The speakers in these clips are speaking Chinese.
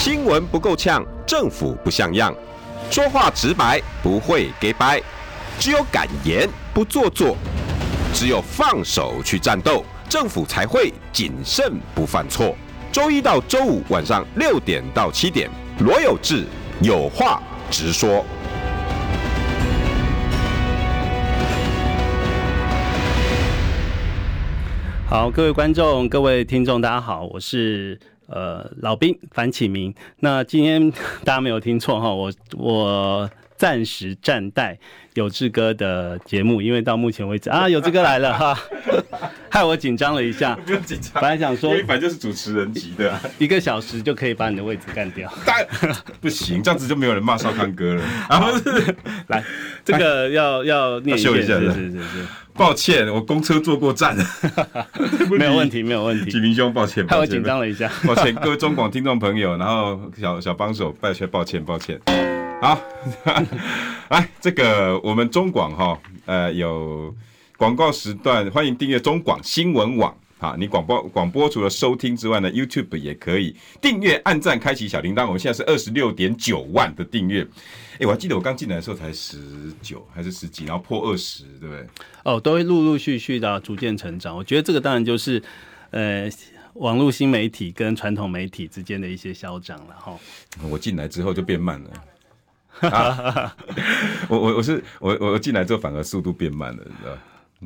新闻不够呛，政府不像样，说话直白，不会给掰，只有敢言不做作，只有放手去战斗，政府才会谨慎不犯错。周一到周五晚上六点到七点，罗有志有话直说。好，各位观众、各位听众，大家好，我是呃老兵樊启明。那今天 大家没有听错哈，我我暂时暂代有志哥的节目，因为到目前为止啊，有志哥来了哈，害我紧张了一下。不用紧张，本来想说，反正就是主持人级的，一个小时就可以把你的位置干掉。但不行，这样子就没有人骂少康哥了 啊！不是，来，这个要要念一下，是是是是。抱歉，我公车坐过站了，没有问题，没有问题。启明兄，抱歉，害我紧张了一下，抱歉，各位中广听众朋友，然后小小帮手，拜歉，抱歉，抱歉。好，来，这个我们中广哈，呃，有广告时段，欢迎订阅中广新闻网。好，你广播广播除了收听之外呢，YouTube 也可以订阅、按赞、开启小铃铛。我们现在是二十六点九万的订阅。哎，我还记得我刚进来的时候才十九还是十几，然后破二十，对不对？哦，都会陆陆续续的逐渐成长。我觉得这个当然就是呃，网络新媒体跟传统媒体之间的一些消长了哈。我进来之后就变慢了。啊、我我我是我我进来之后反而速度变慢了，你知道。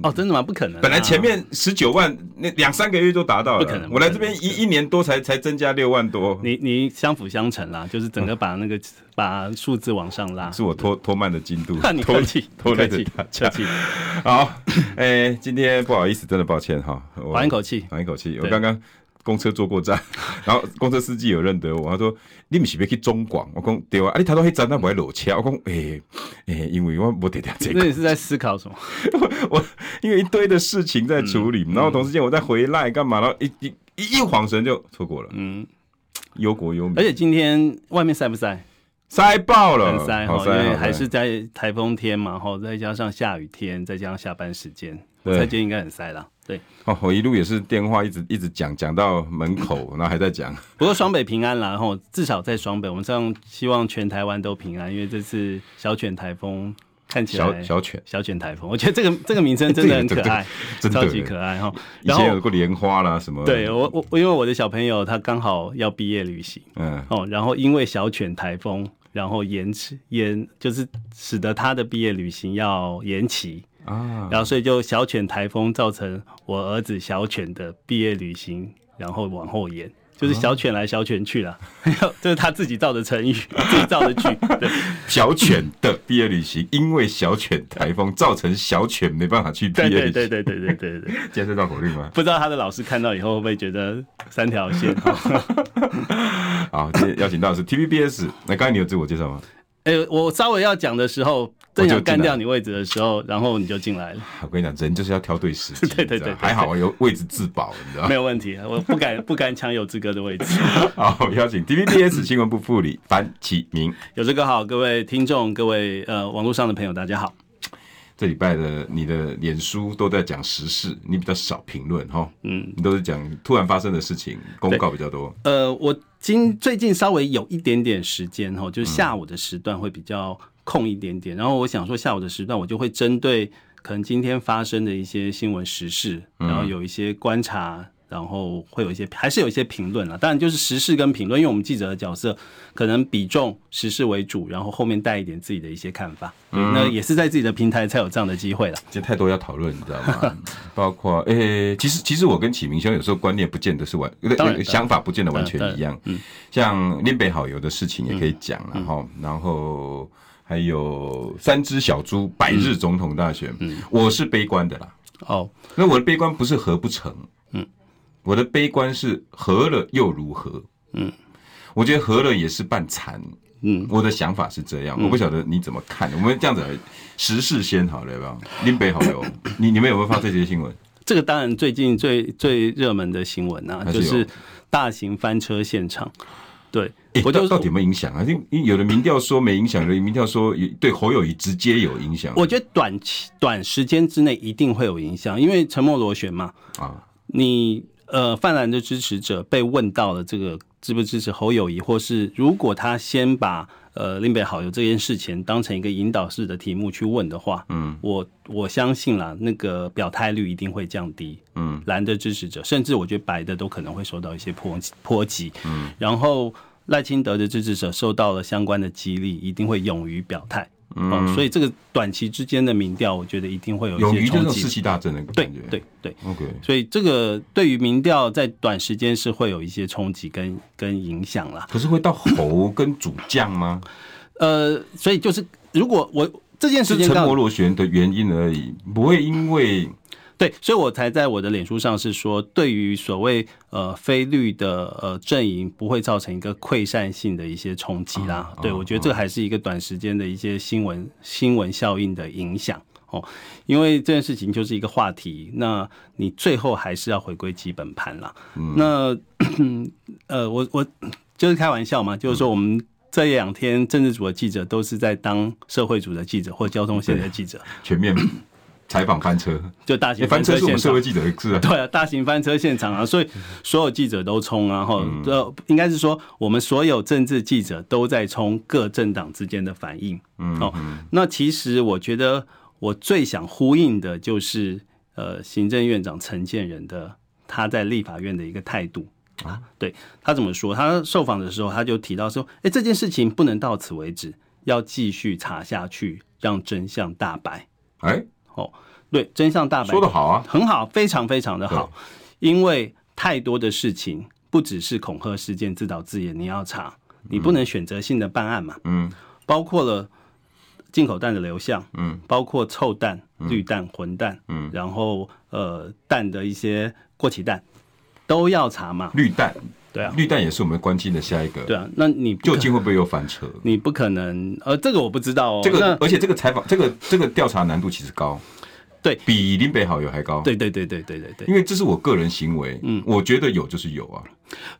哦，真的吗？不可能、啊！本来前面十九万，那两三个月就达到了。不可能！我来这边一一年多才才增加六万多。你你相辅相成啦，就是整个把那个、嗯、把数字往上拉。是我拖拖慢的进度。那你客气，拖累的客气。好，哎、欸，今天不好意思，真的抱歉哈。缓一口气，缓一口气。我刚刚。公车坐过站，然后公车司机有认得我，他说：“你不是要去中广？”我讲：“对啊。”啊，你他说：“那站那不会落车。”我讲：“哎、欸、哎、欸，因为我不得点这个。”那你是在思考什么？我我因为一堆的事情在处理，嗯、然后同时间我再回来干嘛？然后一一一一晃神就错过了。嗯，忧国忧民。而且今天外面晒不晒？晒爆了，很晒哈，因为还是在台风天嘛，哈，再加上下雨天，再加上下班时间，我猜今天应该很晒了。对，哦，我一路也是电话一直一直讲讲到门口，然后还在讲。不过双北平安啦，然后至少在双北，我们这样希望全台湾都平安，因为这次小犬台风看起来小小犬小犬台风，我觉得这个这个名称真的很可爱，超级可爱哈。以前有过莲花啦什么？对我我因为我的小朋友他刚好要毕业旅行，嗯哦，然后因为小犬台风，然后延迟延就是使得他的毕业旅行要延期。啊，然后所以就小犬台风造成我儿子小犬的毕业旅行，然后往后延，就是小犬来小犬去了，这是他自己造的成语，自己造的句。对，小犬的毕业旅行，因为小犬台风造成小犬没办法去毕业旅行。对对对对对对对，接 这道口令吗？不知道他的老师看到以后会不会觉得三条线？好，今天邀请到的是 TVBS，那刚才你有自我介绍吗？哎、欸，我稍微要讲的时候，正想干掉你位置的时候，然后你就进来了。我跟你讲，人就是要挑对时机。对对对，还好我有位置自保，你知道吗？没有问题，我不敢不敢抢有志哥的位置。好，邀请 TVBS 新闻部副理樊启明。有志哥好，各位听众，各位呃网络上的朋友，大家好。这礼拜的你的脸书都在讲时事，你比较少评论哈，嗯，你都是讲突然发生的事情，公告比较多。呃，我今最近稍微有一点点时间哈，就是下午的时段会比较空一点点，然后我想说下午的时段我就会针对可能今天发生的一些新闻时事，然后有一些观察。然后会有一些，还是有一些评论啊。当然就是时事跟评论，因为我们记者的角色可能比重时事为主，然后后面带一点自己的一些看法。嗯，那也是在自己的平台才有这样的机会了。这太多要讨论，你知道吗？包括诶，其实其实我跟启明兄有时候观念不见得是完，想法不见得完全一样。嗯，像林北好友的事情也可以讲，然后然后还有三只小猪百日总统大选，嗯，我是悲观的啦。哦，那我的悲观不是合不成。嗯我的悲观是合了又如何？嗯，我觉得合了也是半残。嗯，我的想法是这样，我不晓得你怎么看。我们这样子时事先好了，要不要？林北好友，你你们有没有发这些新闻？这个当然最近最最热门的新闻啊，就是大型翻车现场。对，我就到底有没有影响啊？因为有的民调说没影响，有的民调说对侯友谊直接有影响。我觉得短期短时间之内一定会有影响，因为沉默螺旋嘛。啊，你。呃泛蓝的支持者被问到了这个支不支持侯友谊，或是如果他先把呃林北好友这件事情当成一个引导式的题目去问的话，嗯，我我相信啦，那个表态率一定会降低，嗯，蓝的支持者，甚至我觉得白的都可能会受到一些波波及，嗯，然后赖清德的支持者受到了相关的激励，一定会勇于表态。嗯、哦，所以这个短期之间的民调，我觉得一定会有一些冲击。士气大振的感觉。对对对，OK。所以这个对于民调在短时间是会有一些冲击跟跟影响啦。可是会到侯跟主将吗？呃，所以就是如果我这件事情是沉默螺旋的原因而已，不会因为。对，所以我才在我的脸书上是说，对于所谓呃非绿的呃阵营，不会造成一个溃散性的一些冲击啦。对，我觉得这还是一个短时间的一些新闻新闻效应的影响哦。因为这件事情就是一个话题，那你最后还是要回归基本盘啦。那呃，我我就是开玩笑嘛，就是说我们这两天政治组的记者都是在当社会组的记者或交通线的记者，全面。采访翻车，就大型翻车是我们社会记者的事啊。对啊，大型翻车现场啊，所以所有记者都冲啊，哈，呃，应该是说我们所有政治记者都在冲各政党之间的反应。嗯，哦，那其实我觉得我最想呼应的就是呃，行政院长陈建仁的他在立法院的一个态度啊。对，他怎么说？他受访的时候他就提到说，哎，这件事情不能到此为止，要继续查下去，让真相大白。哎。哦，对，真相大白说的好啊，很好，非常非常的好，因为太多的事情不只是恐吓事件自导自演，你要查，你不能选择性的办案嘛，嗯，包括了进口蛋的流向，嗯，包括臭蛋、绿蛋、混蛋，嗯，然后呃蛋的一些过期蛋都要查嘛，绿蛋。对啊，绿蛋也是我们关心的下一个。对啊，那你究竟会不会有翻车？你不可能，呃，这个我不知道哦。这个，而且这个采访，这个这个调查难度其实高，对，比林北好友还高。对对对对对对对，因为这是我个人行为，嗯，我觉得有就是有啊。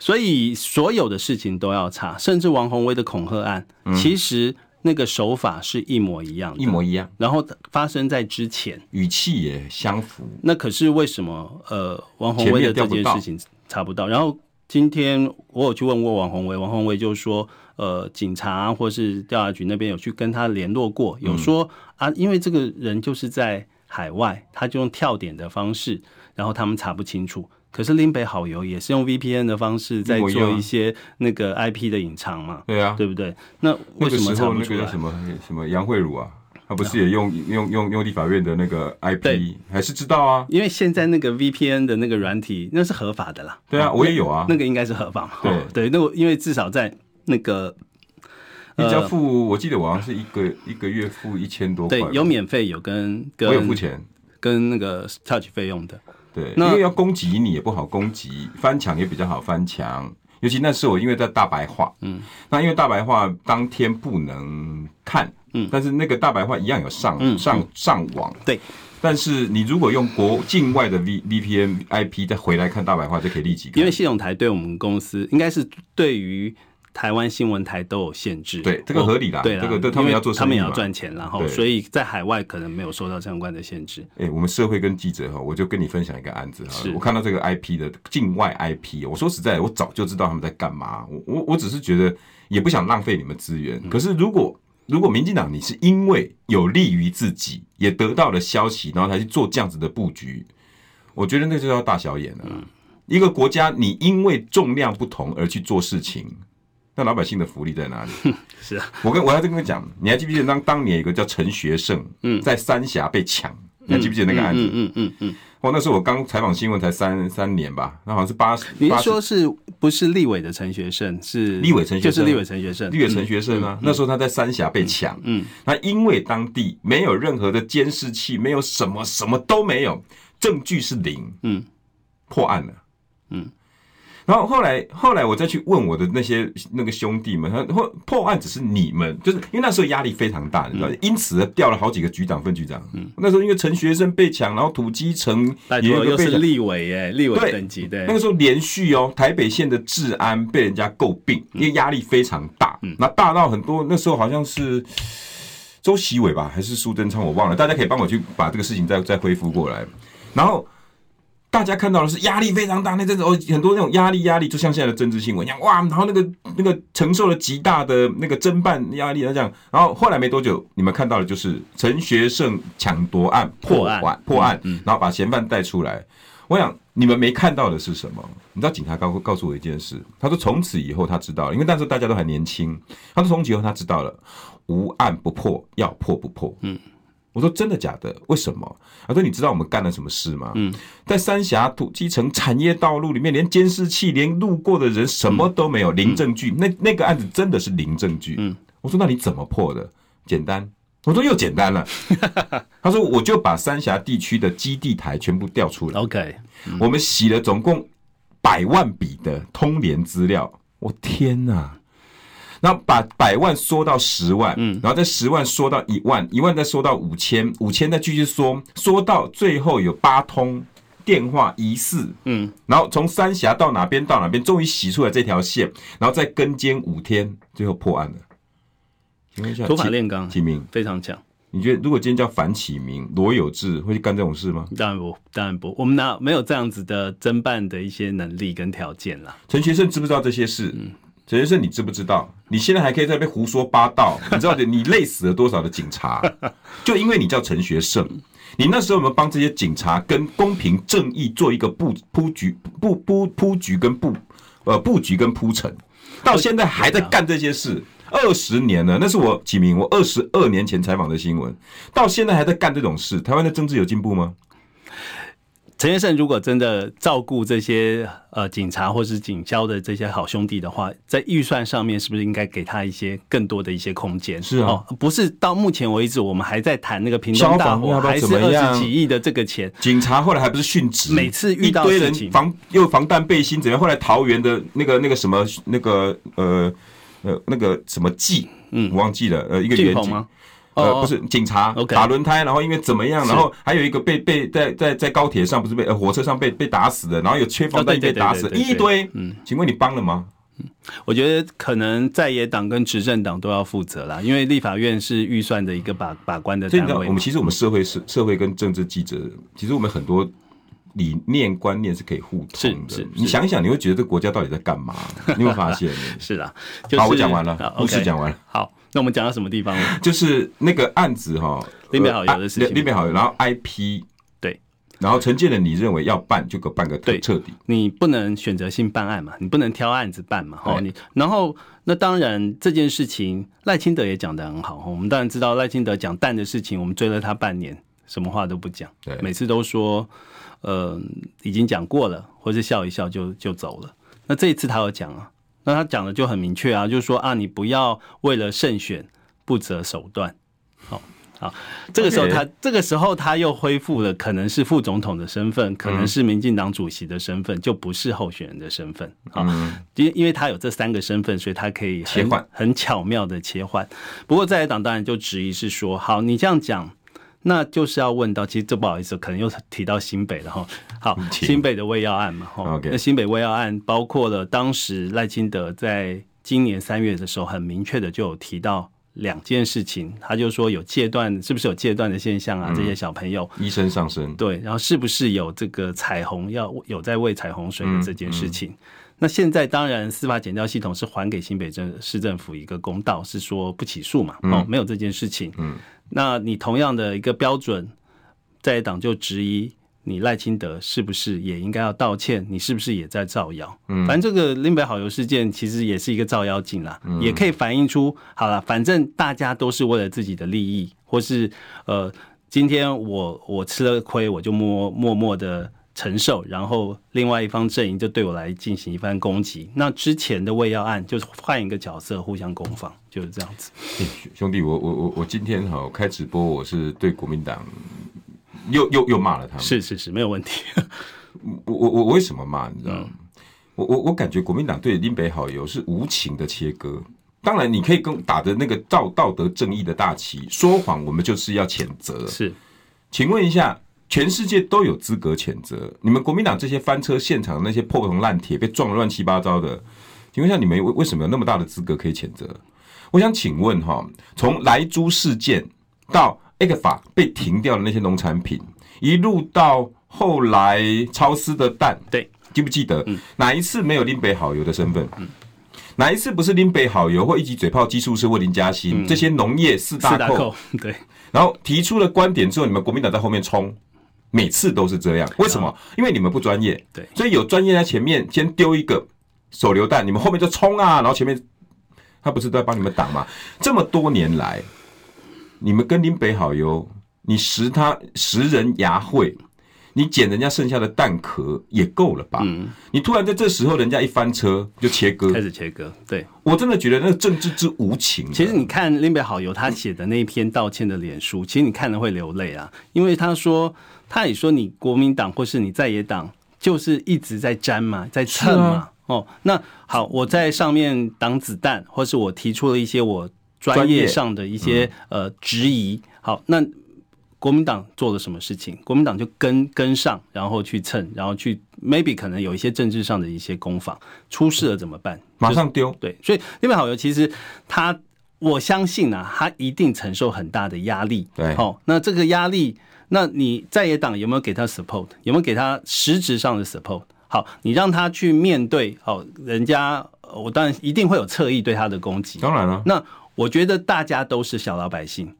所以所有的事情都要查，甚至王宏威的恐吓案，嗯，其实那个手法是一模一样的，一模一样。然后发生在之前，语气也相符。那可是为什么？呃，王宏威的这件事情查不到，然后。今天我有去问过王宏伟，王宏伟就说，呃，警察或是调查局那边有去跟他联络过，有说啊，因为这个人就是在海外，他就用跳点的方式，然后他们查不清楚。可是林北好友也是用 VPN 的方式在做一些那个 IP 的隐藏嘛，对啊，对不对？那为什么查不出来？那个什么什么杨慧茹啊？他不是也用用用用立法院的那个 IP，还是知道啊？因为现在那个 VPN 的那个软体那是合法的啦。对啊，我也有啊。那个应该是合法嘛？对对，那我因为至少在那个，你只要付，我记得我好像是一个一个月付一千多块。对，有免费有跟跟我有付钱，跟那个 touch 费用的。对，因为要攻击你也不好攻击，翻墙也比较好翻墙。尤其那时候我因为在大白话，嗯，那因为大白话当天不能看。嗯，但是那个大白话一样有上、嗯、上上网，对。但是你如果用国境外的 V VPN IP 再回来看大白话，就可以立即看。因为系统台对我们公司应该是对于台湾新闻台都有限制，对这个合理啦，对这个他们要做，他们也要赚钱，然后所以在海外可能没有受到相关的限制。哎、欸，我们社会跟记者哈，我就跟你分享一个案子哈，我看到这个 IP 的境外 IP，我说实在，我早就知道他们在干嘛，我我我只是觉得也不想浪费你们资源，可是如果。如果民进党你是因为有利于自己，也得到了消息，然后才去做这样子的布局，我觉得那就叫大小眼了。一个国家你因为重量不同而去做事情，那老百姓的福利在哪里？是啊，我跟我还在跟你讲，你还记不记得当当年有个叫陈学圣，嗯，在三峡被抢，你还记不记得那个案子？嗯嗯嗯。哦，那时候我刚采访新闻才三三年吧，那好像是八十。你说是不是立委的陈学圣？是立委陈学胜，就是立委陈学圣。立委陈学圣啊，嗯、那时候他在三峡被抢，嗯，嗯，那因为当地没有任何的监视器，没有什么什么都没有，证据是零，嗯，破案了，嗯。然后后来后来我再去问我的那些那个兄弟们，他破破案只是你们，就是因为那时候压力非常大，你知道，因此调了好几个局长、分局长。嗯，那时候因为陈学生被抢，然后土鸡城也又是立委耶，立委等级的。那个时候连续哦，台北县的治安被人家诟病，因为压力非常大。嗯，那大到很多那时候好像是周习伟吧，还是苏贞昌，我忘了，大家可以帮我去把这个事情再再恢复过来。然后。大家看到的是压力非常大，那阵子哦，很多那种压力压力，就像现在的政治新闻一样，哇，然后那个那个承受了极大的那个侦办压力，那这样，然后后来没多久，你们看到的就是陈学圣抢夺案破案破案，然后把嫌犯带出来。我想你们没看到的是什么？你知道警察告告诉我一件事，他说从此以后他知道了，因为那时候大家都还年轻，他说从此以后他知道了，无案不破，要破不破。嗯。我说真的假的？为什么？他说你知道我们干了什么事吗？嗯，在三峡土基层产业道路里面，连监视器、连路过的人什么都没有，零证据。那那个案子真的是零证据。嗯，我说那你怎么破的？简单。我说又简单了。他说我就把三峡地区的基地台全部调出来。OK，我们洗了总共百万笔的通联资料。我天哪！然后把百万缩到十万，嗯，然后再十万缩到一万，一万再缩到五千，五千再继续缩，缩到最后有八通电话疑似，嗯，然后从三峡到哪边到哪边，终于洗出来这条线，然后再跟监五天，最后破案了。请问一下，土法炼钢，启明非常强。你觉得如果今天叫樊启明、罗有志会去干这种事吗？当然不，当然不，我们哪没有这样子的侦办的一些能力跟条件啦。陈学圣知不知道这些事？嗯。陈先生，你知不知道？你现在还可以在那边胡说八道，你知道的？你累死了多少的警察？就因为你叫陈学圣，你那时候有没有帮这些警察跟公平正义做一个布铺局、布布铺局跟布呃布局跟铺陈？到现在还在干这些事，二十年了。那是我启明，我二十二年前采访的新闻，到现在还在干这种事。台湾的政治有进步吗？陈先生如果真的照顾这些呃警察或是警消的这些好兄弟的话，在预算上面是不是应该给他一些更多的一些空间？是啊，哦，不是到目前为止我们还在谈那个平东大火还是二十几亿的这个钱？警察后来还不是殉职？每次遇到事情防又防弹背心怎样？后来桃园的那个那个什么那个呃呃那个什么记，嗯，我忘记了，呃，一个员警。呃，不是警察打轮胎，然后因为怎么样，然后还有一个被被在在在高铁上不是被呃火车上被被打死的，然后有缺防弹被打死一堆。嗯，请问你帮了吗？嗯，我觉得可能在野党跟执政党都要负责啦，因为立法院是预算的一个把把关的单位。我们其实我们社会是社会跟政治记者，其实我们很多理念观念是可以互通的。是，你想一想，你会觉得这个国家到底在干嘛？你有发现？是啊，好，我讲完了，故事讲完了。好。那我们讲到什么地方了？就是那个案子哈，林北好有的事情，林北好友，然后 IP 对，然后陈建仁，你认为要办就给办个彻彻底，你不能选择性办案嘛，你不能挑案子办嘛，哈，你然后那当然这件事情赖清德也讲得很好，我们当然知道赖清德讲蛋的事情，我们追了他半年，什么话都不讲，对，每次都说呃已经讲过了，或是笑一笑就就走了，那这一次他有讲啊。那他讲的就很明确啊，就是说啊，你不要为了胜选不择手段。好，好，这个时候他这个时候他又恢复了可能是副总统的身份，可能是民进党主席的身份，就不是候选人的身份。啊，因因为他有这三个身份，所以他可以切换，很巧妙的切换。不过在野党当然就质疑是说，好，你这样讲。那就是要问到，其实这不好意思，可能又提到新北了哈。好，新北的胃药案嘛，哈。那新北胃药案包括了当时赖清德在今年三月的时候，很明确的就有提到两件事情，他就说有戒断，是不是有戒断的现象啊？这些小朋友医生上身，对，然后是不是有这个彩虹要有在喂彩虹水的这件事情？那现在当然司法检调系统是还给新北镇市政府一个公道，是说不起诉嘛，哦，没有这件事情，嗯。那你同样的一个标准，在党就质疑你赖清德是不是也应该要道歉？你是不是也在造谣？嗯，反正这个林北好友事件其实也是一个造妖镜啦，嗯、也可以反映出好了，反正大家都是为了自己的利益，或是呃，今天我我吃了亏，我就默默默的。承受，然后另外一方阵营就对我来进行一番攻击。那之前的胃药案就是换一个角色互相攻防，就是这样子。兄弟，我我我我今天哈开直播，我是对国民党又又又骂了他们。是是是，没有问题。我我我为什么骂？你知道吗？嗯、我我我感觉国民党对林北好友是无情的切割。当然，你可以跟打着那个道道德正义的大旗说谎，我们就是要谴责。是，请问一下。全世界都有资格谴责你们国民党这些翻车现场那些破铜烂铁被撞得乱七八糟的，请问一下，你们为为什么有那么大的资格可以谴责？我想请问哈，从莱猪事件到 ECFA 被停掉的那些农产品，一路到后来超市的蛋，对，记不记得？嗯，哪一次没有林北好油的身份？嗯，哪一次不是林北好油或一级嘴炮技术师或林嘉欣、嗯、这些农业四大扣？对，然后提出了观点之后，你们国民党在后面冲，每次都是这样。为什么？因为你们不专业。对，所以有专业在前面先丢一个手榴弹，你们后面就冲啊，然后前面他不是都在帮你们挡吗？这么多年来，你们跟林北好友，你食他食人牙慧。你捡人家剩下的蛋壳也够了吧？嗯，你突然在这时候，人家一翻车就切割，开始切割。对，我真的觉得那个政治之无情。其实你看林北好友他写的那一篇道歉的脸书，其实你看了会流泪啊，因为他说他也说你国民党或是你在野党就是一直在粘嘛，在蹭嘛。啊、哦，那好，我在上面挡子弹，或是我提出了一些我专业上的一些呃质疑。好，那。国民党做了什么事情？国民党就跟跟上，然后去蹭，然后去 maybe 可能有一些政治上的一些攻防，出事了怎么办？马上丢。就是、对，所以那边好友其实他，我相信啊，他一定承受很大的压力。对，好、哦，那这个压力，那你在野党有没有给他 support？有没有给他实质上的 support？好，你让他去面对，好，人家我当然一定会有侧翼对他的攻击。当然了，那我觉得大家都是小老百姓，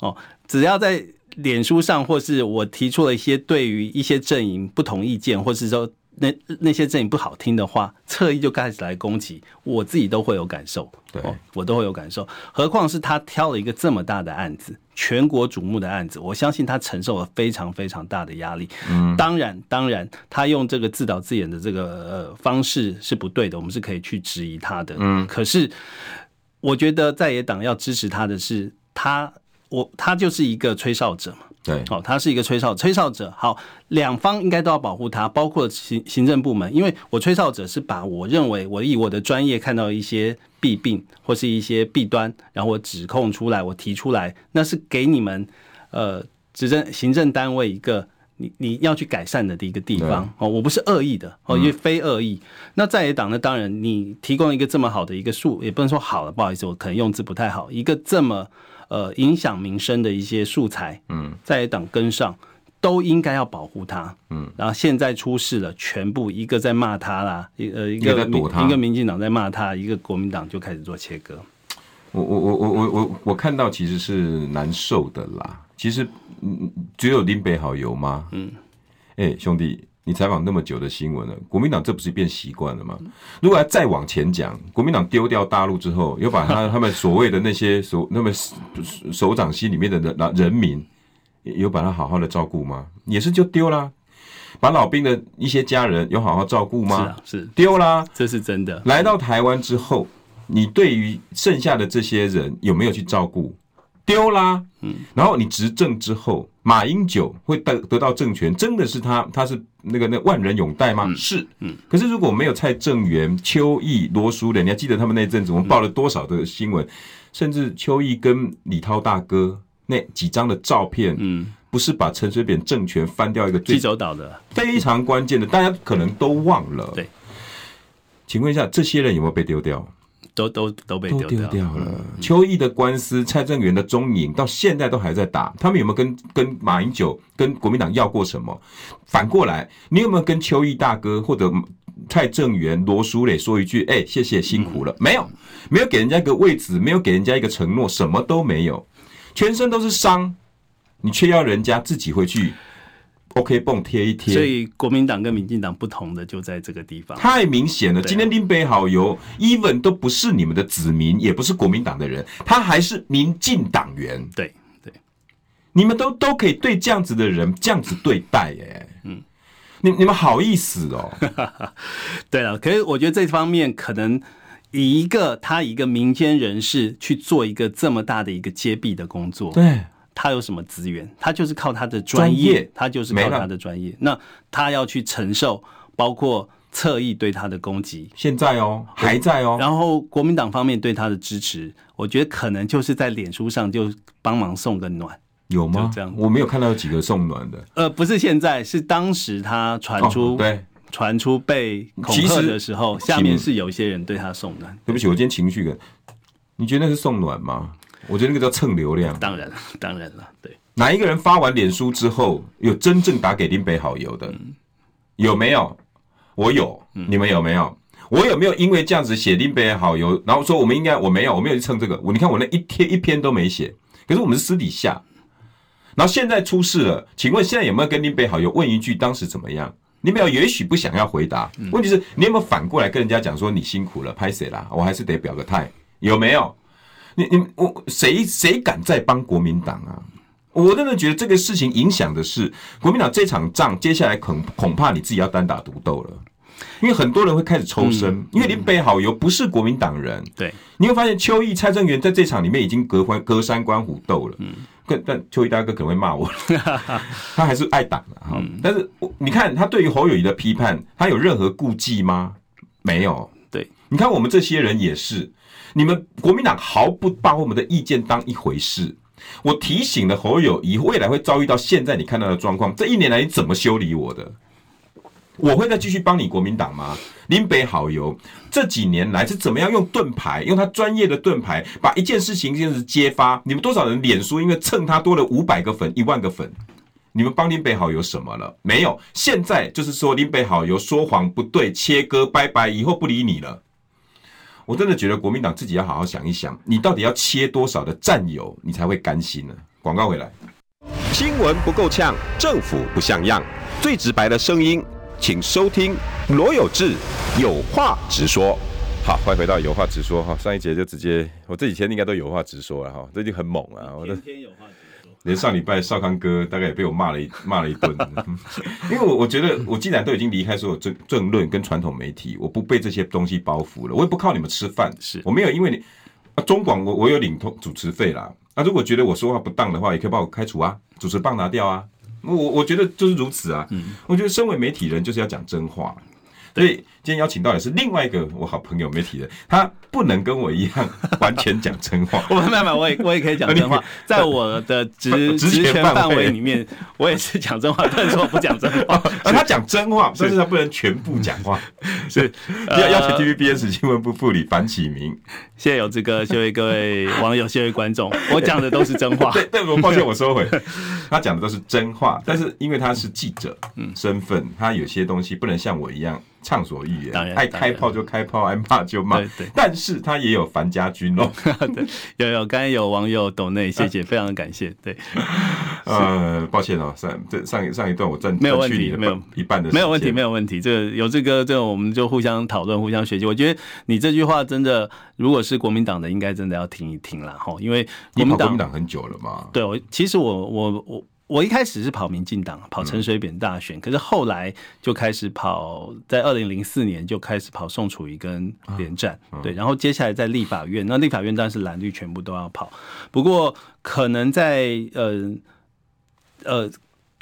哦，只要在。脸书上，或是我提出了一些对于一些阵营不同意见，或是说那那些阵营不好听的话，侧翼就开始来攻击，我自己都会有感受，对，我都会有感受。何况是他挑了一个这么大的案子，全国瞩目的案子，我相信他承受了非常非常大的压力。嗯，当然，当然，他用这个自导自演的这个呃方式是不对的，我们是可以去质疑他的。嗯，可是我觉得在野党要支持他的是他。我他就是一个吹哨者嘛，对，好，他是一个吹哨吹哨者。好，两方应该都要保护他，包括行行政部门，因为我吹哨者是把我认为我以我的专业看到一些弊病或是一些弊端，然后我指控出来，我提出来，那是给你们呃执政行政单位一个你你要去改善的的一个地方哦，我不是恶意的哦，因为非恶意。嗯、那在野党呢，当然你提供一个这么好的一个数，也不能说好了，不好意思，我可能用字不太好，一个这么。呃，影响民生的一些素材，嗯，在野党跟上，都应该要保护他，嗯。然后现在出事了，全部一个在骂他啦，一呃一个一个民进党在骂他，一个国民党就开始做切割。我我我我我我我看到其实是难受的啦。其实，嗯，只有林北好油吗？嗯，哎、欸，兄弟。你采访那么久的新闻了，国民党这不是变习惯了吗？如果要再往前讲，国民党丢掉大陆之后，又把他 他们所谓的那些首那么首长心里面的人人民，有把他好好的照顾吗？也是就丢啦。把老兵的一些家人有好好照顾吗？是啊，是丢啦，这是真的。来到台湾之后，你对于剩下的这些人有没有去照顾？丢啦，嗯，然后你执政之后，马英九会得得到政权，真的是他，他是那个那万人拥戴吗？是，嗯。可是如果没有蔡正元、邱毅、罗淑的，你还记得他们那阵子我们报了多少的新闻？甚至邱毅跟李涛大哥那几张的照片，嗯，不是把陈水扁政权翻掉一个最济州岛的非常关键的，大家可能都忘了。对，请问一下，这些人有没有被丢掉？都都都被丢掉，掉了。邱毅的官司，蔡正元的踪影到现在都还在打。他们有没有跟跟马英九、跟国民党要过什么？反过来，你有没有跟邱毅大哥或者蔡正元、罗淑蕾说一句：“哎、欸，谢谢辛苦了。嗯”没有，没有给人家一个位置，没有给人家一个承诺，什么都没有，全身都是伤，你却要人家自己回去。OK，绷贴一贴。所以国民党跟民进党不同的就在这个地方，太明显了。今天林北好油，even 都不是你们的子民，也不是国民党的人，他还是民进党员。对对，你们都都可以对这样子的人这样子对待，哎。嗯，你你们好意思哦？对了，可是我觉得这方面可能以一个他一个民间人士去做一个这么大的一个揭弊的工作，对。他有什么资源？他就是靠他的专业，他就是靠他的专业。那他要去承受包括侧翼对他的攻击，现在哦，还在哦。然后国民党方面对他的支持，我觉得可能就是在脸书上就帮忙送个暖，有吗？这样我没有看到有几个送暖的。呃，不是现在，是当时他传出、哦、对传出被恐吓的时候，下面是有一些人对他送暖。对不起，我今天情绪的，你觉得那是送暖吗？我觉得那个叫蹭流量。当然了，当然了，对。哪一个人发完脸书之后，有真正打给林北好友的？嗯、有没有？我有，你们有没有？我有没有因为这样子写林北好友，然后说我们应该我没有，我没有去蹭这个。我你看我那一天一篇都没写，可是我们是私底下。然后现在出事了，请问现在有没有跟林北好友问一句当时怎么样？林北好友也许不想要回答，问题是你有没有反过来跟人家讲说你辛苦了，拍谁啦？我还是得表个态，有没有？你你我谁谁敢再帮国民党啊？我真的觉得这个事情影响的是国民党这场仗，接下来恐恐怕你自己要单打独斗了，因为很多人会开始抽身，嗯、因为林北好友不是国民党人，对，你会发现邱毅、蔡正元在这场里面已经隔关隔山观虎斗了，嗯，但但邱毅大哥可能会骂我，他还是爱党的哈，但是你看他对于侯友谊的批判，他有任何顾忌吗？没有，对，你看我们这些人也是，你们国民党毫不把我们的意见当一回事。我提醒了侯友宜，未来会遭遇到现在你看到的状况。这一年来你怎么修理我的？我会再继续帮你国民党吗？林北好友这几年来是怎么样用盾牌，用他专业的盾牌，把一件事情就是揭发。你们多少人脸书因为蹭他多了五百个粉、一万个粉，你们帮林北好友什么了？没有。现在就是说林北好友说谎不对，切割拜拜，以后不理你了。我真的觉得国民党自己要好好想一想，你到底要切多少的战友，你才会甘心呢？广告回来，新闻不够呛，政府不像样，最直白的声音，请收听罗有志有话直说。好，欢迎回到有话直说哈。上一节就直接，我这几天应该都有话直说了哈，最近很猛啊，我的。天天有话连上礼拜少康哥大概也被我骂了一骂了一顿，因为我我觉得我既然都已经离开所有政政论跟传统媒体，我不被这些东西包袱了，我也不靠你们吃饭，是。我没有因为你啊中广我我有领通主持费啦，那、啊、如果觉得我说话不当的话，也可以把我开除啊，主持棒拿掉啊，我我觉得就是如此啊，嗯、我觉得身为媒体人就是要讲真话。所以今天邀请到的是另外一个我好朋友媒体人，他不能跟我一样完全讲真话。我没有，我也我也可以讲真话，在我的职职权范围里面，我也是讲真话，但是我不讲真话。他讲真话，但是他不能全部讲话。是要邀请 TVBS 新闻部副理樊启明。谢谢有志哥，谢谢各位网友，谢谢观众。我讲的都是真话。对，对，我抱歉，我收回。他讲的都是真话，但是因为他是记者，嗯，身份，他有些东西不能像我一样。畅所欲言，爱开炮就开炮，爱骂就骂。对对，但是他也有樊家军哦。对，有有，刚才有网友抖内，谢谢，非常感谢。对，呃，抱歉哦，上这上上一段我占没有问题，没有一半的没有问题，没有问题。这个有这个这个，我们就互相讨论，互相学习。我觉得你这句话真的，如果是国民党的，应该真的要听一听了哈，因为国民党很久了嘛。对，我其实我我我。我一开始是跑民进党，跑陈水扁大选，嗯、可是后来就开始跑，在二零零四年就开始跑宋楚瑜跟连战，啊嗯、对，然后接下来在立法院，那立法院当然是蓝绿全部都要跑，不过可能在呃呃。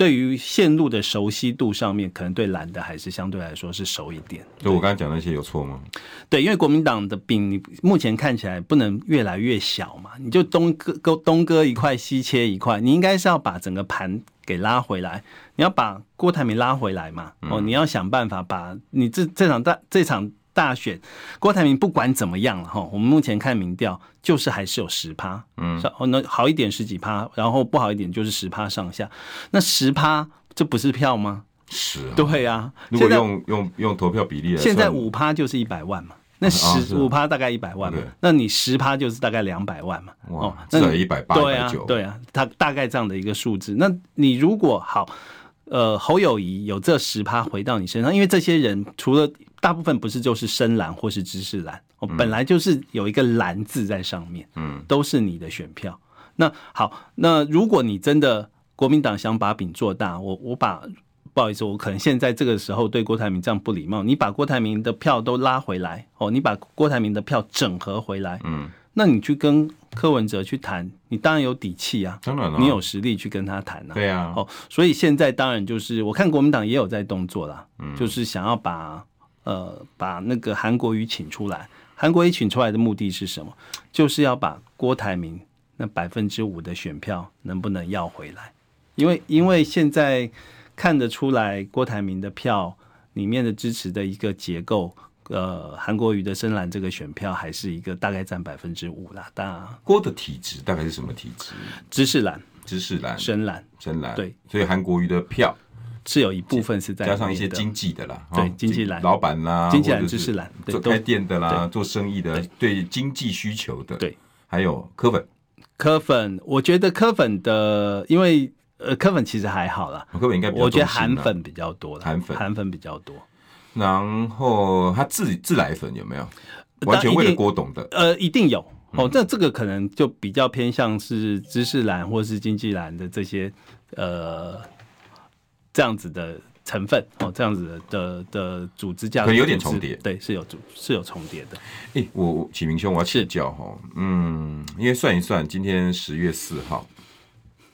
呃对于线路的熟悉度上面，可能对蓝的还是相对来说是熟一点。就我刚才讲那些有错吗？对，因为国民党的饼，目前看起来不能越来越小嘛，你就东割割东割一块，西切一块，你应该是要把整个盘给拉回来，你要把郭台铭拉回来嘛。哦，你要想办法把你这这场大这场。大选，郭台铭不管怎么样了哈，我们目前看民调就是还是有十趴，嗯，那好一点十几趴，然后不好一点就是十趴上下。那十趴这不是票吗？是，对呀。如果用用用投票比例来算，现在五趴就是一百万嘛，那十五趴大概一百万嘛，那你十趴就是大概两百万嘛，哦，那一百八对啊，对啊，他大概这样的一个数字。那你如果好，呃，侯友宜有这十趴回到你身上，因为这些人除了。大部分不是就是深蓝或是知识蓝，哦本来就是有一个蓝字在上面，嗯，都是你的选票。那好，那如果你真的国民党想把饼做大，我我把不好意思，我可能现在这个时候对郭台铭这样不礼貌，你把郭台铭的票都拉回来哦，你把郭台铭的票整合回来，嗯，那你去跟柯文哲去谈，你当然有底气啊，当然了，你有实力去跟他谈啊，对啊，哦，所以现在当然就是我看国民党也有在动作啦，嗯，就是想要把。呃，把那个韩国瑜请出来，韩国瑜请出来的目的是什么？就是要把郭台铭那百分之五的选票能不能要回来？因为因为现在看得出来，郭台铭的票里面的支持的一个结构，呃韩国瑜的深蓝这个选票还是一个大概占百分之五啦。大郭的体质大概是什么体质？知识蓝、知识蓝、深蓝、深蓝。对，所以韩国瑜的票是有一部分是在加上一些经济的啦，对，经济蓝老板啦，经济蓝、知识蓝，做开店的啦，做生意的，对经济需求的，对，还有柯粉。柯粉，我觉得柯粉的，因为呃，柯粉其实还好啦。柯粉应该我觉得韩粉比较多了，韩粉韩粉比较多。然后他自自来粉有没有？完全为了郭董的？呃，一定有哦。那这个可能就比较偏向是知识蓝或是经济蓝的这些呃这样子的成分哦，这样子的的的组织架构有点重叠，对，是有组是有重叠的。哎，我启明兄，我要请教哈，嗯，因为算一算，今天十月四号。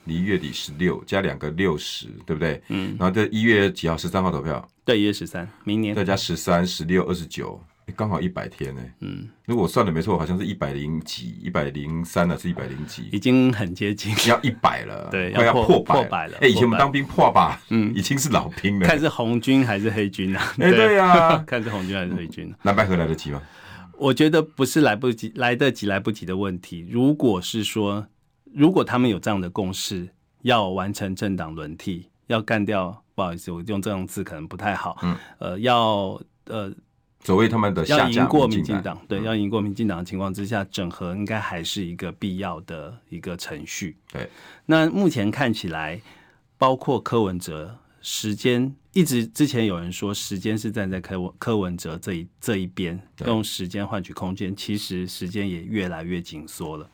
离月底十六加两个六十，对不对？嗯，然后在一月几号？十三号投票。对，一月十三，明年。再加十三、十六、二十九，刚好一百天呢。嗯，如果我算的没错，好像是一百零几、一百零三了，是一百零几，已经很接近，要一百了，对，快要破破百了。哎，以前我们当兵破吧，嗯，已经是老兵了。看是红军还是黑军啊？哎，对呀，看是红军还是黑军。南白合来得及吗？我觉得不是来不及，来得及来不及的问题。如果是说，如果他们有这样的共识。要完成政党轮替，要干掉，不好意思，我用这种字可能不太好。嗯，呃，要呃，所谓他们的要赢过民进党，对，要赢过民进党的情况之下，整合应该还是一个必要的一个程序。对，那目前看起来，包括柯文哲，时间一直之前有人说时间是站在柯文柯文哲这一这一边，用时间换取空间，其实时间也越来越紧缩了。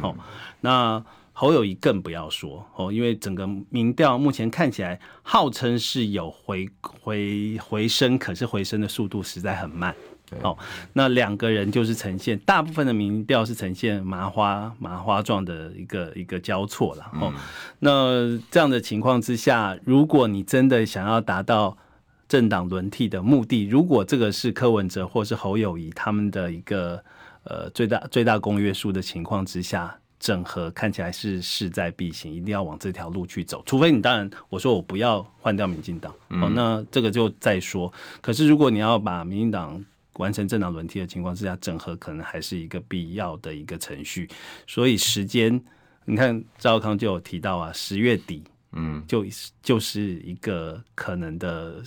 好，那。侯友谊更不要说哦，因为整个民调目前看起来号称是有回回回升，可是回升的速度实在很慢。哦，那两个人就是呈现大部分的民调是呈现麻花麻花状的一个一个交错了。哦，那这样的情况之下，如果你真的想要达到政党轮替的目的，如果这个是柯文哲或是侯友谊他们的一个呃最大最大公约数的情况之下。整合看起来是势在必行，一定要往这条路去走。除非你当然，我说我不要换掉民进党，嗯、哦，那这个就再说。可是如果你要把民进党完成政党轮替的情况之下，整合可能还是一个必要的一个程序。所以时间，你看赵康就有提到啊，十月底，嗯，就就是一个可能的。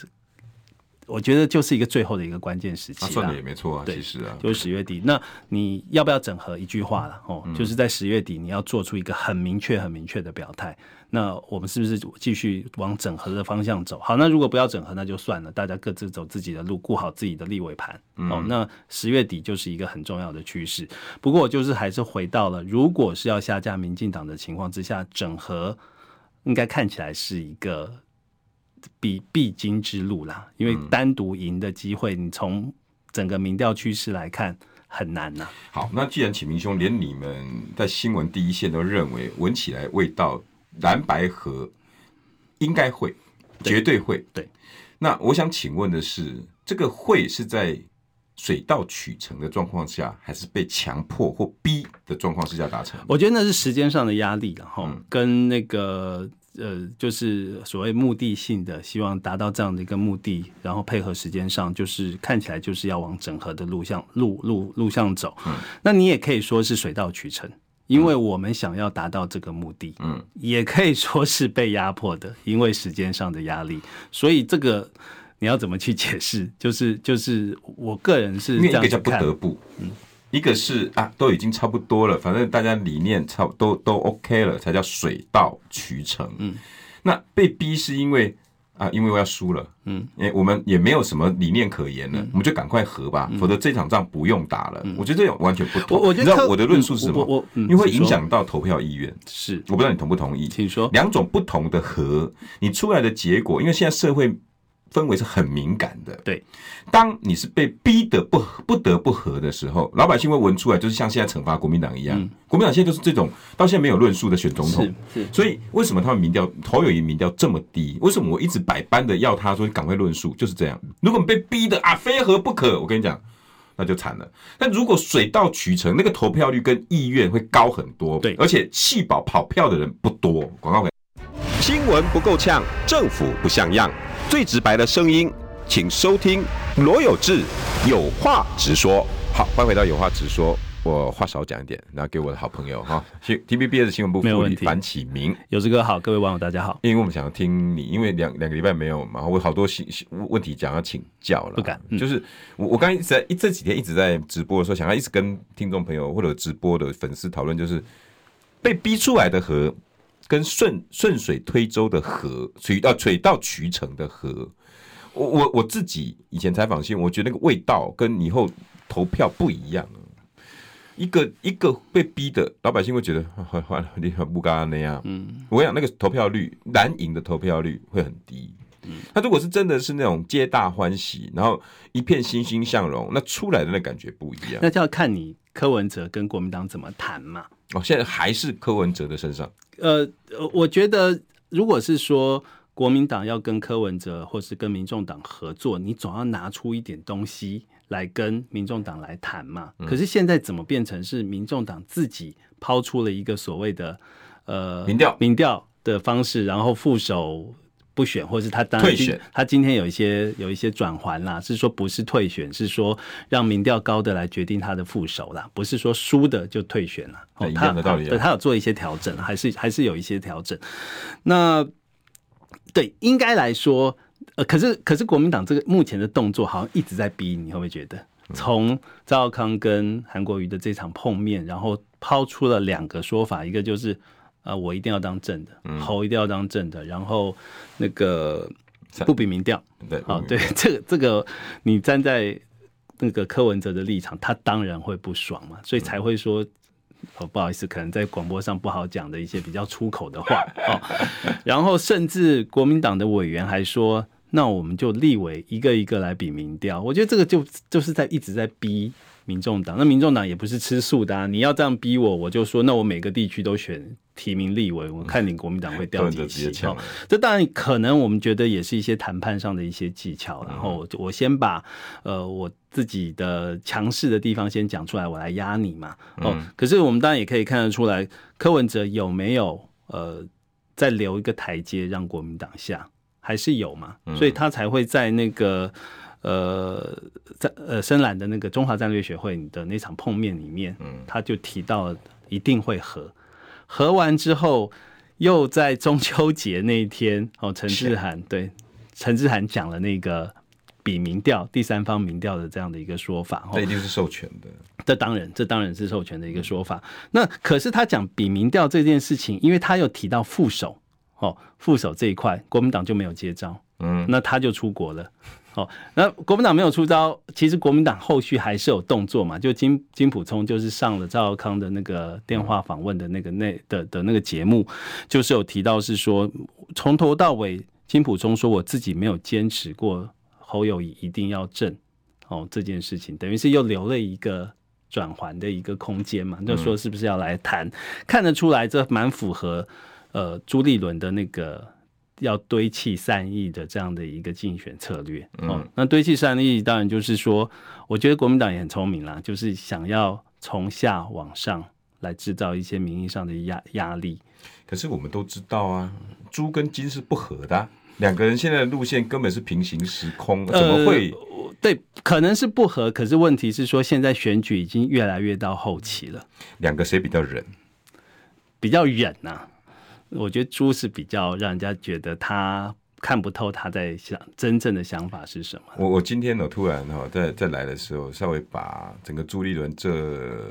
我觉得就是一个最后的一个关键时期，算的也没错啊。对，其实啊，就是十月底。那你要不要整合？一句话了哦，就是在十月底你要做出一个很明确、很明确的表态。那我们是不是继续往整合的方向走？好，那如果不要整合，那就算了，大家各自走自己的路，顾好自己的立委盘。哦，那十月底就是一个很重要的趋势。不过，我就是还是回到了，如果是要下架民进党的情况之下，整合应该看起来是一个。必必经之路啦，因为单独赢的机会，你从整个民调趋势来看很难呐、啊。好，那既然启明兄连你们在新闻第一线都认为闻起来味道蓝白合应该会，绝对会。对，那我想请问的是，这个会是在水到渠成的状况下，还是被强迫或逼的状况之下达成？我觉得那是时间上的压力，然后跟那个。呃，就是所谓目的性的，希望达到这样的一个目的，然后配合时间上，就是看起来就是要往整合的路向路路路向走。嗯，那你也可以说是水到渠成，因为我们想要达到这个目的。嗯，也可以说是被压迫的，因为时间上的压力。所以这个你要怎么去解释？就是就是我个人是这样看，一个叫不得不，嗯。一个是啊，都已经差不多了，反正大家理念差不多都 OK 了，才叫水到渠成。嗯，那被逼是因为啊，因为我要输了，嗯，哎，我们也没有什么理念可言了，嗯、我们就赶快和吧，嗯、否则这场仗不用打了。嗯、我觉得这种完全不同。我我觉得你知道我的论述是什么？我，因为会影响到投票意愿。是，我不知道你同不同意。请说。两种不同的和，你出来的结果，因为现在社会。氛围是很敏感的，对。当你是被逼得不不得不和的时候，老百姓会闻出来，就是像现在惩罚国民党一样。嗯、国民党现在就是这种，到现在没有论述的选总统。是是。所以为什么他们民调侯友宜民调这么低？为什么我一直百般的要他说赶快论述？就是这样。如果你被逼的啊，非和不可，我跟你讲，那就惨了。但如果水到渠成，那个投票率跟意愿会高很多。对，而且弃保跑票的人不多。广告回。新闻不够呛，政府不像样，最直白的声音。请收听罗有志有话直说。好，欢迎回到有话直说。我话少讲一点，然后给我的好朋友哈，新 TVBS 的新闻部副理樊启明，有志哥好，各位网友大家好。因为我们想要听你，因为两两个礼拜没有嘛，我好多新问题想要请教了。不敢，嗯、就是我我刚才一直在一这几天一直在直播的时候，想要一直跟听众朋友或者直播的粉丝讨论，就是被逼出来的河跟顺顺水推舟的河，水到水到渠成的河，我我我自己以前采访新闻，我觉得那个味道跟以后投票不一样。一个一个被逼的老百姓会觉得，换换你很不干那样。嗯，我想那个投票率蓝营的投票率会很低。嗯，他如果是真的是那种皆大欢喜，然后一片欣欣向荣，那出来的那感觉不一样。那就要看你柯文哲跟国民党怎么谈嘛。哦，现在还是柯文哲的身上。呃，我觉得如果是说国民党要跟柯文哲或是跟民众党合作，你总要拿出一点东西。来跟民众党来谈嘛？可是现在怎么变成是民众党自己抛出了一个所谓的呃民调民调的方式，然后副手不选，或是他当然退选？他今天有一些有一些转圜啦，是说不是退选，是说让民调高的来决定他的副手啦，不是说输的就退选了。哦，一样的道理。对，他有做一些调整，还是还是有一些调整。那对，应该来说。呃，可是可是国民党这个目前的动作好像一直在逼你，会不会觉得？从赵少康跟韩国瑜的这场碰面，然后抛出了两个说法，一个就是呃，我一定要当正的，侯一定要当正的，然后那个不比民调，对，好，对，这个这个你站在那个柯文哲的立场，他当然会不爽嘛，所以才会说。哦，不好意思，可能在广播上不好讲的一些比较出口的话哦。然后甚至国民党的委员还说，那我们就立委一个一个来比民调。我觉得这个就就是在一直在逼民众党。那民众党也不是吃素的啊，你要这样逼我，我就说那我每个地区都选提名立委，我看你国民党会掉 几席。哦，这当然可能我们觉得也是一些谈判上的一些技巧。然后我先把呃我。自己的强势的地方先讲出来，我来压你嘛。哦，可是我们当然也可以看得出来，柯文哲有没有呃再留一个台阶让国民党下，还是有嘛？所以他才会在那个呃在呃深蓝的那个中华战略学会的那场碰面里面，嗯他就提到一定会和，和完之后又在中秋节那一天哦，陈志涵对陈志涵讲了那个。比民调，第三方民调的这样的一个说法，这一定是授权的。这当然，这当然是授权的一个说法。那可是他讲比民调这件事情，因为他有提到副手，哦，副手这一块，国民党就没有接招，嗯，那他就出国了。哦，那国民党没有出招，其实国民党后续还是有动作嘛。就金金普聪就是上了赵少康的那个电话访问的那个那的的那个节目，就是有提到是说，从头到尾，金普聪说我自己没有坚持过。侯友谊一定要正哦，这件事情等于是又留了一个转环的一个空间嘛，就说是不是要来谈？嗯、看得出来，这蛮符合呃朱立伦的那个要堆砌善意的这样的一个竞选策略。哦，那堆砌善意当然就是说，我觉得国民党也很聪明啦，就是想要从下往上来制造一些名义上的压压力。可是我们都知道啊，猪跟金是不合的。两个人现在的路线根本是平行时空，怎么会？呃，对，可能是不合，可是问题是说，现在选举已经越来越到后期了。两个谁比较忍？比较忍呐，啊？我觉得朱是比较让人家觉得他看不透他在想真正的想法是什么。我我今天呢，突然哈，在在来的时候，稍微把整个朱立伦这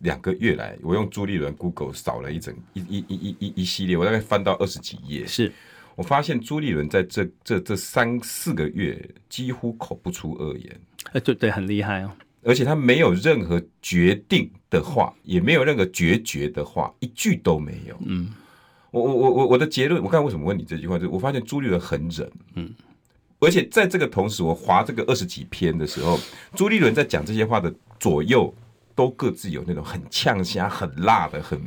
两个月来，我用朱立伦 Google 扫了一整一一一一一一系列，我大概翻到二十几页。是。我发现朱立伦在这这这三四个月几乎口不出恶言，哎，对对，很厉害哦。而且他没有任何决定的话，也没有任何决绝的话，一句都没有。嗯，我我我我我的结论，我刚才为什么问你这句话？就是我发现朱立伦很忍。嗯，而且在这个同时，我划这个二十几篇的时候，朱立伦在讲这些话的左右，都各自有那种很呛虾、很辣的、很。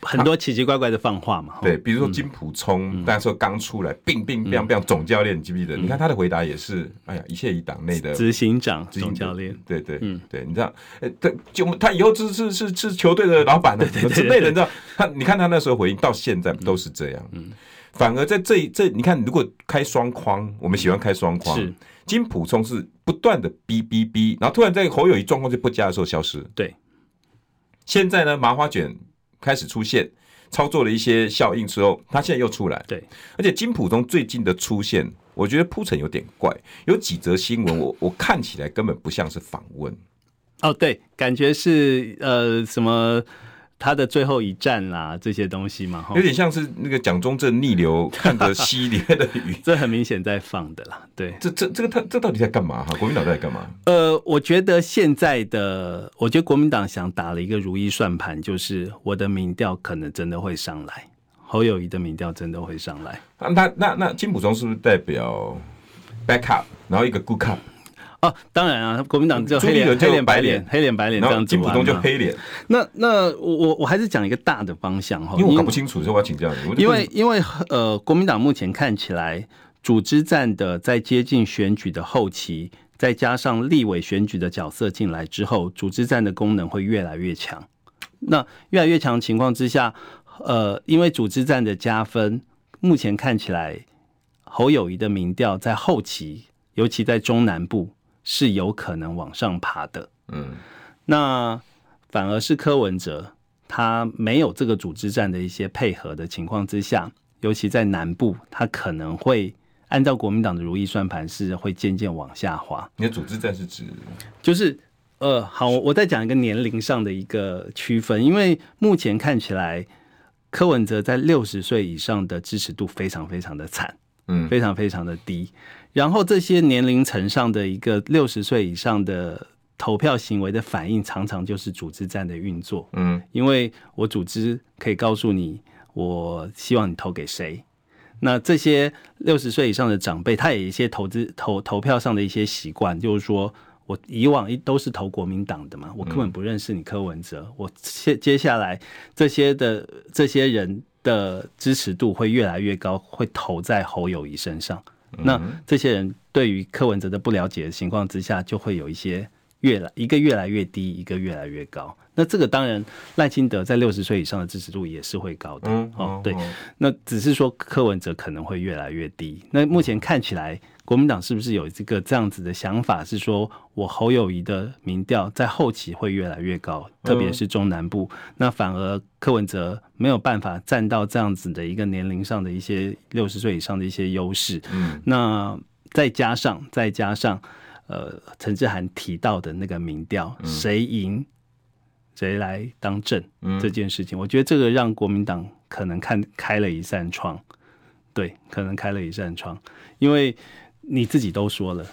很多奇奇怪怪的放话嘛，对，比如说金普聪，那时候刚出来，病病病病总教练，你记不记得？你看他的回答也是，哎呀，一切以党内的执行长、总教练，对对，嗯，对，你知道，哎，他就他以后是是是是球队的老板呢，之类的，你知道，他你看他那时候回应到现在都是这样，嗯，反而在这一这，你看，如果开双框，我们喜欢开双框，是。金普聪是不断的逼逼逼，然后突然在侯友宜状况就不佳的时候消失。对，现在呢，麻花卷开始出现，操作了一些效应之后，它现在又出来。对，而且金普通最近的出现，我觉得铺陈有点怪，有几则新闻，我我看起来根本不像是访问。哦，对，感觉是呃什么。他的最后一战啦，这些东西嘛，有点像是那个蒋中正逆流 看着溪里面的鱼，这很明显在放的啦。对，这这这个他这到底在干嘛？哈，国民党在干嘛？呃，我觉得现在的，我觉得国民党想打了一个如意算盘，就是我的民调可能真的会上来，侯友谊的民调真的会上来。那那那，那金溥聪是不是代表 backup，然后一个 good cup？哦，当然啊，国民党就黑脸黑脸白脸，黑脸白脸这样子，金溥聪就黑脸。那那我我我还是讲一个大的方向哈，因为我搞不清楚，所以我要请教你。因为因为呃，国民党目前看起来组织战的在接近选举的后期，再加上立委选举的角色进来之后，组织战的功能会越来越强。那越来越强情况之下，呃，因为组织战的加分，目前看起来侯友谊的民调在后期，尤其在中南部。是有可能往上爬的，嗯，那反而是柯文哲，他没有这个组织战的一些配合的情况之下，尤其在南部，他可能会按照国民党的如意算盘，是会渐渐往下滑。你的组织战是指，就是呃，好，我再讲一个年龄上的一个区分，因为目前看起来柯文哲在六十岁以上的支持度非常非常的惨，嗯，非常非常的低。然后这些年龄层上的一个六十岁以上的投票行为的反应，常常就是组织战的运作。嗯，因为我组织可以告诉你，我希望你投给谁。那这些六十岁以上的长辈，他也有一些投资投投票上的一些习惯，就是说我以往一都是投国民党的嘛，我根本不认识你柯文哲。我接接下来这些的这些人的支持度会越来越高，会投在侯友谊身上。那这些人对于柯文哲的不了解的情况之下，就会有一些越来一个越来越低，一个越来越高。那这个当然赖清德在六十岁以上的支持度也是会高的。哦，对，那只是说柯文哲可能会越来越低。那目前看起来。国民党是不是有这个这样子的想法？是说我侯友谊的民调在后期会越来越高，特别是中南部，那反而柯文哲没有办法占到这样子的一个年龄上的一些六十岁以上的一些优势。嗯，那再加上再加上呃陈志涵提到的那个民调，谁赢谁来当政这件事情，我觉得这个让国民党可能看开了一扇窗，对，可能开了一扇窗，因为。你自己都说了，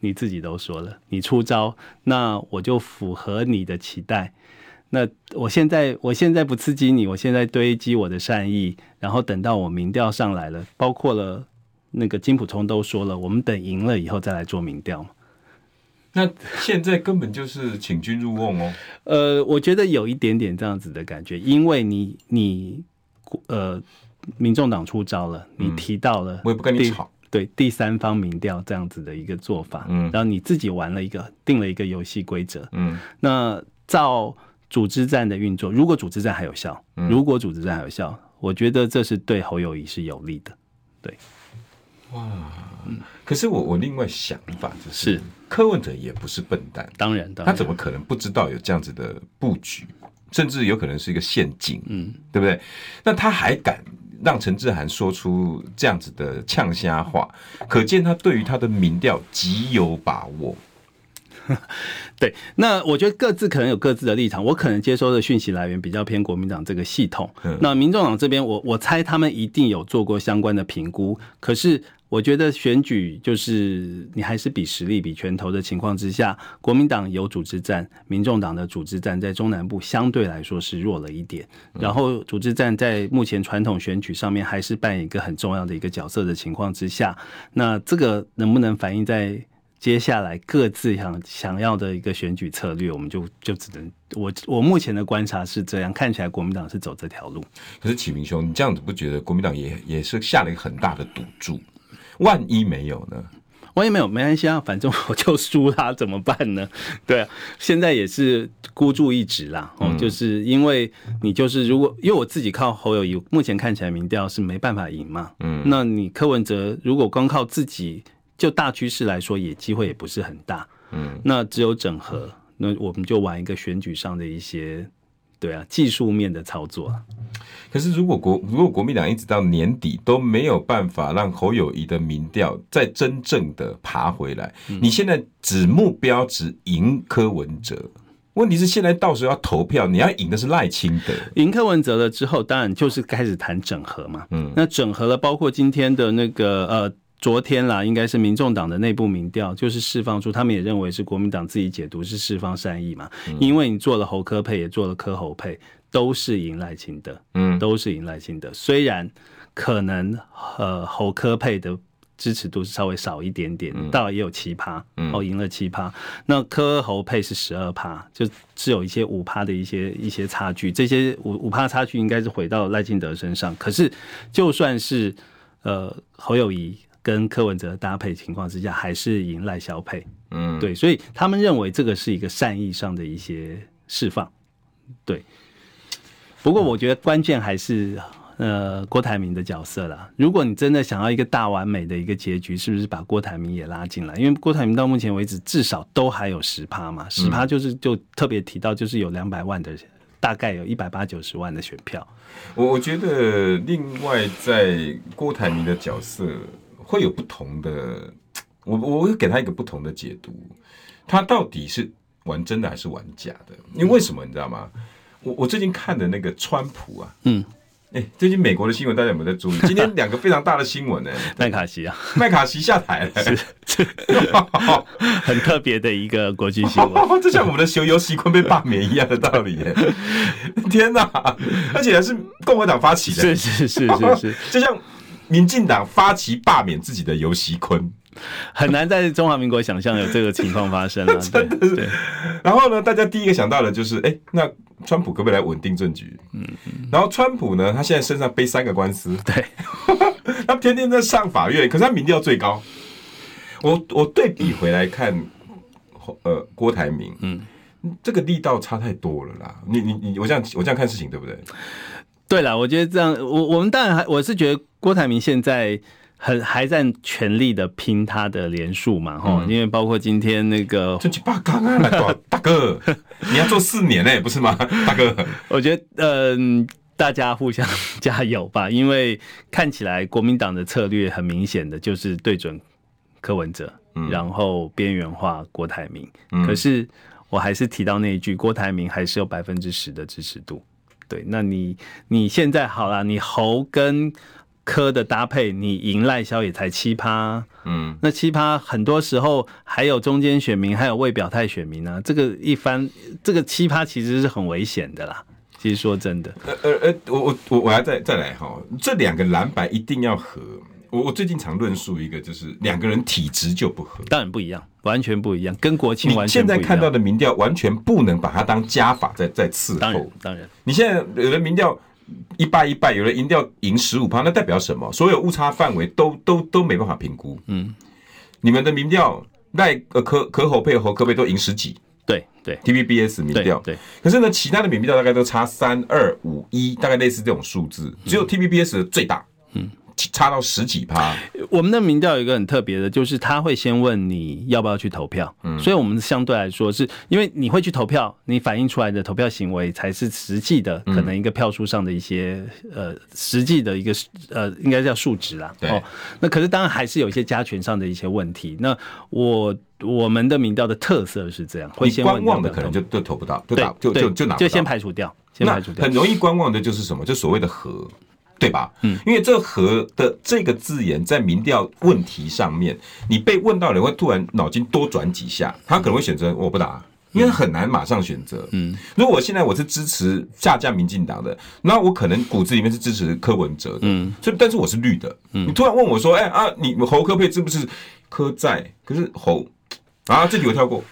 你自己都说了，你出招，那我就符合你的期待。那我现在，我现在不刺激你，我现在堆积我的善意，然后等到我民调上来了，包括了那个金普聪都说了，我们等赢了以后再来做民调嘛。那现在根本就是请君入瓮哦。呃，我觉得有一点点这样子的感觉，因为你你呃，民众党出招了，你提到了，我也不跟你吵。对第三方民调这样子的一个做法，嗯，然后你自己玩了一个定了一个游戏规则，嗯，那照组织战的运作，如果组织战还有效，如果组织战还有效，我觉得这是对侯友谊是有利的，对，哇，嗯，可是我我另外想法就是，柯文哲也不是笨蛋，当然，他怎么可能不知道有这样子的布局，甚至有可能是一个陷阱，嗯，对不对？那他还敢？让陈志涵说出这样子的呛瞎话，可见他对于他的民调极有把握。对，那我觉得各自可能有各自的立场，我可能接收的讯息来源比较偏国民党这个系统。那民众党这边，我我猜他们一定有做过相关的评估，可是。我觉得选举就是你还是比实力、比拳头的情况之下，国民党有组织战，民众党的组织战在中南部相对来说是弱了一点。然后组织战在目前传统选举上面还是扮演一个很重要的一个角色的情况之下，那这个能不能反映在接下来各自想想要的一个选举策略，我们就就只能我我目前的观察是这样，看起来国民党是走这条路。可是启明兄，你这样子不觉得国民党也也是下了一个很大的赌注？万一没有呢？万一没有，没关系啊，反正我就输他怎么办呢？对啊，现在也是孤注一掷啦。哦，就是因为你就是如果因为我自己靠侯友宜，目前看起来民调是没办法赢嘛。嗯，那你柯文哲如果光靠自己，就大趋势来说，也机会也不是很大。嗯，那只有整合，那我们就玩一个选举上的一些。对啊，技术面的操作。可是，如果国如果国民党一直到年底都没有办法让侯友谊的民调再真正的爬回来，嗯、你现在只目标只赢柯文哲，问题是现在到时候要投票，你要赢的是赖清德。赢柯文哲了之后，当然就是开始谈整合嘛。嗯，那整合了，包括今天的那个呃。昨天啦，应该是民众党的内部民调，就是释放出他们也认为是国民党自己解读是释放善意嘛，因为你做了侯科配，也做了科侯配，都是赢赖清德，嗯，都是赢赖清德。虽然可能呃侯科配的支持度是稍微少一点点，倒也有七趴，哦，赢了七趴。那科侯配是十二趴，就是有一些五趴的一些一些差距，这些五五趴差距应该是回到赖清德身上。可是就算是呃侯友宜。跟柯文哲搭配情况之下，还是赢赖萧配，嗯，对，所以他们认为这个是一个善意上的一些释放，对。不过我觉得关键还是呃郭台铭的角色啦。如果你真的想要一个大完美的一个结局，是不是把郭台铭也拉进来？因为郭台铭到目前为止至少都还有十趴嘛，十趴就是就特别提到就是有两百万的，大概有一百八九十万的选票。我我觉得另外在郭台铭的角色。会有不同的，我我会给他一个不同的解读，他到底是玩真的还是玩假的？因为为什么你知道吗？我我最近看的那个川普啊，嗯，哎，最近美国的新闻大家有没有在注意？今天两个非常大的新闻呢，麦卡锡啊，麦卡锡下台了，很特别的一个国际新闻，就像我们的修尤熙坤被罢免一样的道理。天哪，而且还是共和党发起的，是是是是是，就像。民进党发起罢免自己的游锡坤，很难在中华民国想象有这个情况发生 了。真的是。然后呢，大家第一个想到的就是，哎、欸，那川普可不可以来稳定政局？嗯嗯。然后川普呢，他现在身上背三个官司，对，他天天在上法院，可是他民调最高。我我对比回来看，呃，郭台铭，嗯，这个力道差太多了啦。你你你，我这样我这样看事情对不对？对了，我觉得这样，我我们当然还，我是觉得郭台铭现在很还在全力的拼他的连数嘛，哈、嗯，因为包括今天那个 大哥，你要做四年呢，不是吗？大哥，我觉得嗯、呃，大家互相加油吧，因为看起来国民党的策略很明显的就是对准柯文哲，嗯、然后边缘化郭台铭，嗯、可是我还是提到那一句，郭台铭还是有百分之十的支持度。对，那你你现在好了，你猴跟科的搭配，你赢赖萧也才七趴，嗯，那七趴很多时候还有中间选民，还有未表态选民呢、啊，这个一番这个七趴其实是很危险的啦。其实说真的，呃呃呃，我我我我要再再来哈，这两个蓝白一定要合。我我最近常论述一个，就是两个人体质就不合，当然不一样，完全不一样，跟国庆完全不一样。你现在看到的民调完全不能把它当加法在在伺候。当然，当然，你现在有的民调一败一败，有人民调赢十五趴，那代表什么？所有误差范围都都都没办法评估。嗯，你们的民调赖呃可可侯配侯可配都赢十几，对对，TVBS 民调对，可是呢，其他的民调大概都差三二五一，大概类似这种数字，只有 TVBS 的最大。嗯。差到十几趴。我们的民调有一个很特别的，就是他会先问你要不要去投票。嗯，所以我们相对来说是因为你会去投票，你反映出来的投票行为才是实际的，可能一个票数上的一些呃实际的一个呃应该叫数值啦。对。哦，那可是当然还是有一些加权上的一些问题。那我我们的民调的特色是这样，会先观望的可能就就投不到，就打就就就拿就先排除掉，先排除掉。很容易观望的就是什么？就所谓的和。对吧？嗯，因为这“和”的这个字眼在民调问题上面，你被问到人会突然脑筋多转几下，他可能会选择我不打，因为很难马上选择。嗯，如果我现在我是支持下架民进党的，那我可能骨子里面是支持柯文哲的。嗯，所以但是我是绿的。嗯，你突然问我说：“哎啊，你侯科配是不是柯在？可是侯啊，这题我跳过。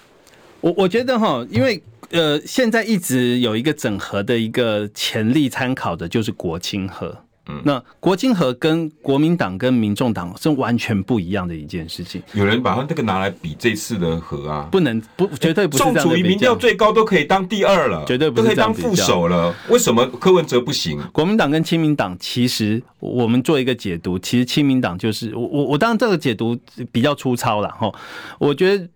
我我觉得哈，因为呃，现在一直有一个整合的一个潜力参考的，就是国清和。嗯，那国经和跟国民党跟民众党是完全不一样的一件事情。有人把他这个拿来比这次的和啊，不能不绝对不是这样。宋楚瑜民调最高都可以当第二了，绝对不是可以当副手了。为什么柯文哲不行？国民党跟亲民党其实我们做一个解读，其实亲民党就是我我我当然这个解读比较粗糙了哈。我觉得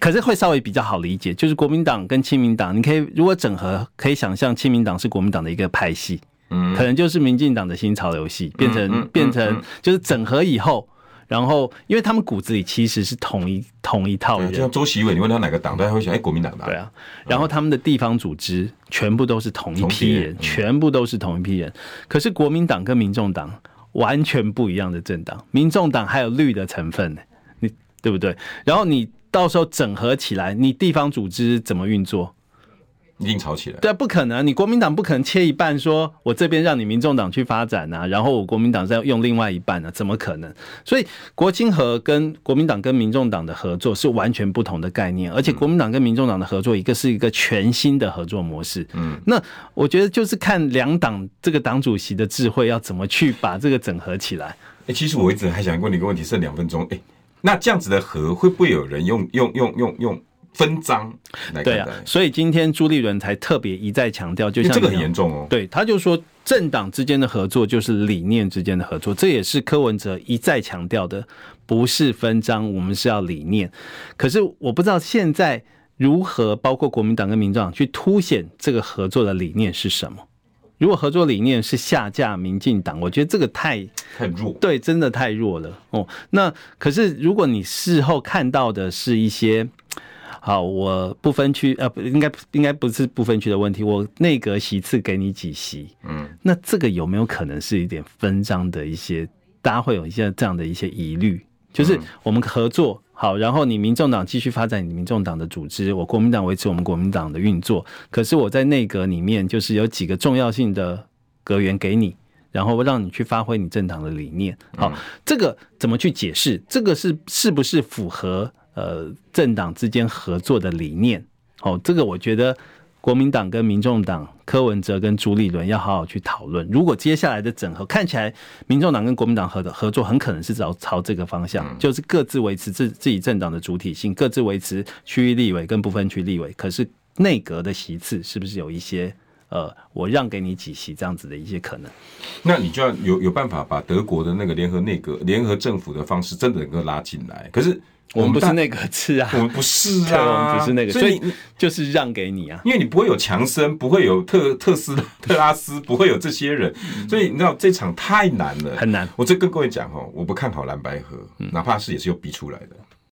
可是会稍微比较好理解，就是国民党跟亲民党，你可以如果整合，可以想象亲民党是国民党的一个派系。嗯，可能就是民进党的新潮游戏，变成变成就是整合以后，然后因为他们骨子里其实是同一同一套人，就像周习伟，你问他哪个党，大家会想，哎，国民党的。对啊，然后他们的地方组织全部都是同一批人，全部都是同一批人。可是国民党跟民众党完全不一样的政党，民众党还有绿的成分呢，你对不对？然后你到时候整合起来，你地方组织怎么运作？一定吵起来，对啊，不可能，你国民党不可能切一半，说我这边让你民众党去发展啊，然后我国民党再用另外一半呢、啊？怎么可能？所以国亲和跟国民党跟民众党的合作是完全不同的概念，而且国民党跟民众党的合作一个是一个全新的合作模式。嗯，那我觉得就是看两党这个党主席的智慧要怎么去把这个整合起来。哎、欸，其实我一直还想问你一个问题，剩两分钟，哎、欸，那这样子的和会不会有人用用用用用？分赃，对啊，所以今天朱立伦才特别一再强调，就像这个很严重哦。对，他就说政党之间的合作就是理念之间的合作，这也是柯文哲一再强调的，不是分赃，我们是要理念。可是我不知道现在如何，包括国民党跟民众党去凸显这个合作的理念是什么？如果合作理念是下架民进党，我觉得这个太太弱，对，真的太弱了哦。那可是如果你事后看到的是一些。好，我不分区，呃，不应该应该不是不分区的问题。我内阁席次给你几席，嗯，那这个有没有可能是一点分赃的一些？大家会有一些这样的一些疑虑，就是我们合作好，然后你民众党继续发展你民众党的组织，我国民党维持我们国民党的运作。可是我在内阁里面就是有几个重要性的阁员给你，然后让你去发挥你政党的理念。好，这个怎么去解释？这个是是不是符合？呃，政党之间合作的理念，哦，这个我觉得国民党跟民众党柯文哲跟朱立伦要好好去讨论。如果接下来的整合看起来，民众党跟国民党合的合作很可能是朝朝这个方向，就是各自维持自自己政党的主体性，各自维持区域立委跟不分区立委。可是内阁的席次是不是有一些呃，我让给你几席这样子的一些可能？那你就要有有办法把德国的那个联合内阁、联合政府的方式真的能够拉进来。可是。我们不是那个字啊，我们不是啊，我们不是那个，所以就是让给你啊，因为你不会有强森，不会有特特斯特拉斯，不会有这些人，所以你知道这场太难了，很难。我这跟各位讲哦，我不看好蓝白河，哪怕是也是有逼出来的。